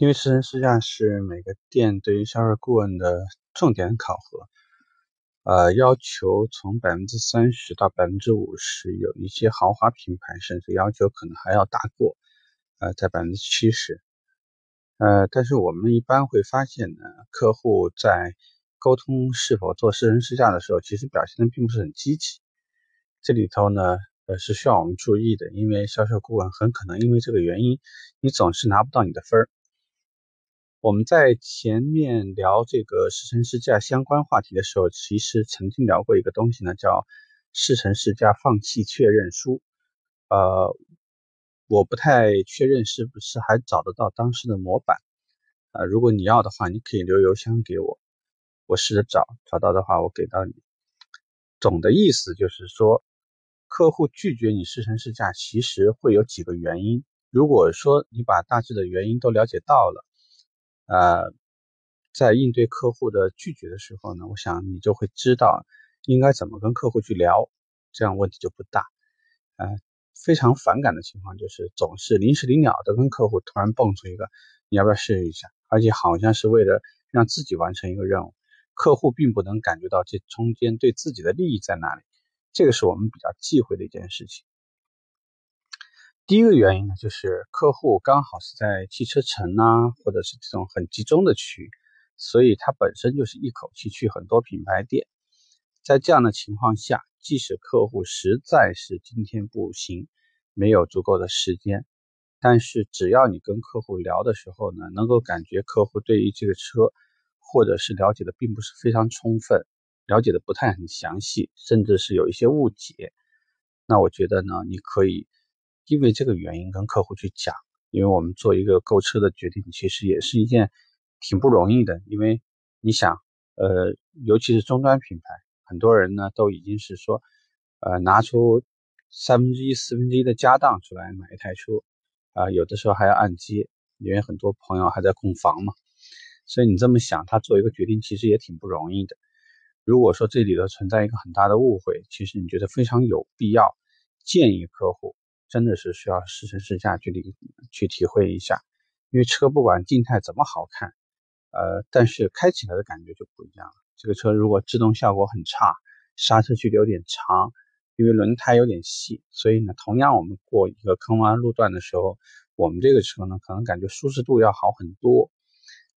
因为试乘试驾是每个店对于销售顾问的重点考核，呃，要求从百分之三十到百分之五十，有一些豪华品牌甚至要求可能还要大过，呃，在百分之七十，呃，但是我们一般会发现呢，客户在沟通是否做试乘试驾的时候，其实表现的并不是很积极，这里头呢，呃，是需要我们注意的，因为销售顾问很可能因为这个原因，你总是拿不到你的分儿。我们在前面聊这个试乘试驾相关话题的时候，其实曾经聊过一个东西呢，叫试乘试驾放弃确认书。呃，我不太确认是不是还找得到当时的模板。呃，如果你要的话，你可以留邮箱给我，我试着找，找到的话我给到你。总的意思就是说，客户拒绝你试乘试驾，其实会有几个原因。如果说你把大致的原因都了解到了。呃，在应对客户的拒绝的时候呢，我想你就会知道应该怎么跟客户去聊，这样问题就不大。呃，非常反感的情况就是总是临时临了的跟客户突然蹦出一个，你要不要试一下？而且好像是为了让自己完成一个任务，客户并不能感觉到这中间对自己的利益在哪里，这个是我们比较忌讳的一件事情。第一个原因呢，就是客户刚好是在汽车城啊，或者是这种很集中的区域，所以他本身就是一口气去很多品牌店。在这样的情况下，即使客户实在是今天不行，没有足够的时间，但是只要你跟客户聊的时候呢，能够感觉客户对于这个车，或者是了解的并不是非常充分，了解的不太很详细，甚至是有一些误解，那我觉得呢，你可以。因为这个原因跟客户去讲，因为我们做一个购车的决定，其实也是一件挺不容易的。因为你想，呃，尤其是终端品牌，很多人呢都已经是说，呃，拿出三分之一、四分之一的家当出来买一台车，啊，有的时候还要按揭，因为很多朋友还在供房嘛。所以你这么想，他做一个决定其实也挺不容易的。如果说这里头存在一个很大的误会，其实你觉得非常有必要建议客户。真的是需要试乘试驾去体去体会一下，因为车不管静态怎么好看，呃，但是开起来的感觉就不一样了。这个车如果制动效果很差，刹车距离有点长，因为轮胎有点细，所以呢，同样我们过一个坑洼路段的时候，我们这个车呢，可能感觉舒适度要好很多。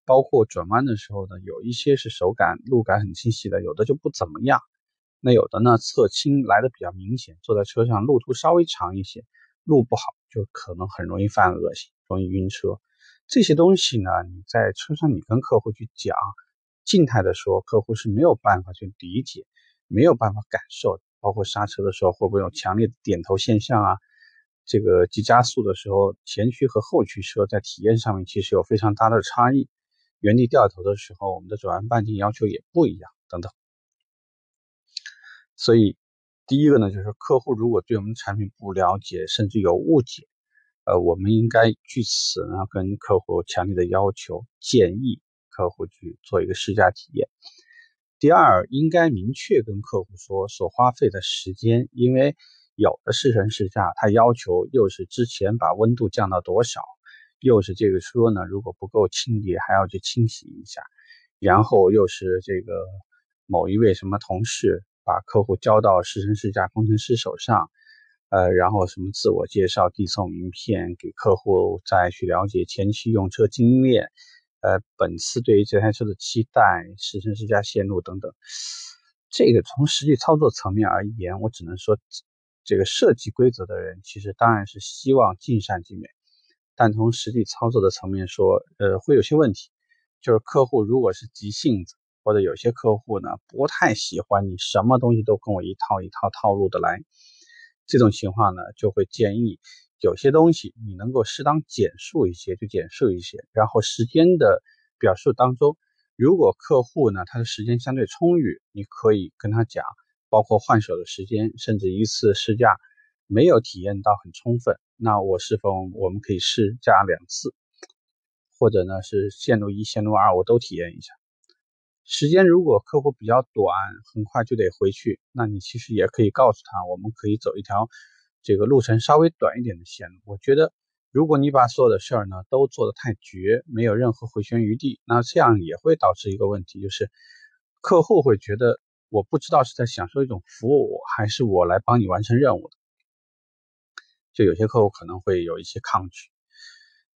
包括转弯的时候呢，有一些是手感路感很清晰的，有的就不怎么样。那有的呢，侧倾来的比较明显，坐在车上路途稍微长一些。路不好，就可能很容易犯恶心，容易晕车。这些东西呢，你在车上你跟客户去讲，静态的说，客户是没有办法去理解，没有办法感受。包括刹车的时候会不会有强烈的点头现象啊？这个急加速的时候，前驱和后驱车在体验上面其实有非常大的差异。原地掉头的时候，我们的转弯半径要求也不一样，等等。所以。第一个呢，就是客户如果对我们产品不了解，甚至有误解，呃，我们应该据此呢跟客户强烈的要求，建议客户去做一个试驾体验。第二，应该明确跟客户说所花费的时间，因为有的试乘试驾，他要求又是之前把温度降到多少，又是这个车呢如果不够清洁还要去清洗一下，然后又是这个某一位什么同事。把客户交到试乘试驾工程师手上，呃，然后什么自我介绍、递送名片给客户，再去了解前期用车经验，呃，本次对于这台车的期待、试乘试驾线路等等。这个从实际操作层面而言，我只能说，这个设计规则的人其实当然是希望尽善尽美，但从实际操作的层面说，呃，会有些问题，就是客户如果是急性子。或者有些客户呢不太喜欢你什么东西都跟我一套一套套路的来，这种情况呢就会建议有些东西你能够适当简述一些就简述一些，然后时间的表述当中，如果客户呢他的时间相对充裕，你可以跟他讲，包括换手的时间，甚至一次试驾没有体验到很充分，那我是否我们可以试驾两次，或者呢是线路一线路二我都体验一下。时间如果客户比较短，很快就得回去，那你其实也可以告诉他，我们可以走一条这个路程稍微短一点的线路。我觉得如果你把所有的事儿呢都做得太绝，没有任何回旋余地，那这样也会导致一个问题，就是客户会觉得我不知道是在享受一种服务，还是我来帮你完成任务的，就有些客户可能会有一些抗拒。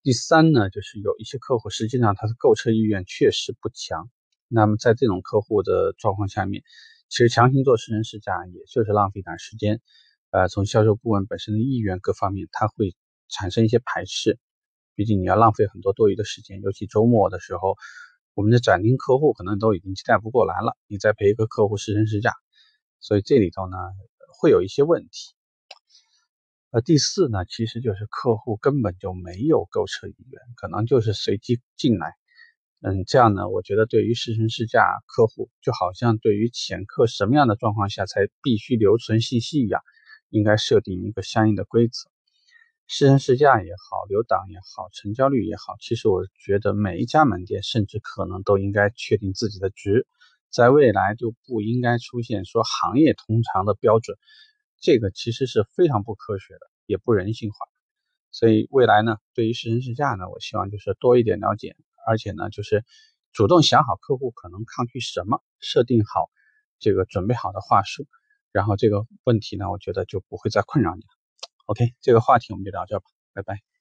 第三呢，就是有一些客户实际上他的购车意愿确实不强，那么在这种客户的状况下面，其实强行做试乘试驾也就是浪费点时间。呃，从销售顾问本身的意愿各方面，他会产生一些排斥。毕竟你要浪费很多多余的时间，尤其周末的时候，我们的展厅客户可能都已经接待不过来了，你再陪一个客户试乘试驾，所以这里头呢会有一些问题。呃，第四呢，其实就是客户根本就没有购车意愿，可能就是随机进来。嗯，这样呢，我觉得对于试乘试驾客户，就好像对于潜客什么样的状况下才必须留存信息一样。应该设定一个相应的规则，试乘试驾也好，留档也好，成交率也好，其实我觉得每一家门店甚至可能都应该确定自己的值，在未来就不应该出现说行业通常的标准，这个其实是非常不科学的，也不人性化。所以未来呢，对于试乘试驾呢，我希望就是多一点了解，而且呢，就是主动想好客户可能抗拒什么，设定好这个准备好的话术。然后这个问题呢，我觉得就不会再困扰你了。OK，这个话题我们就聊这吧，拜拜。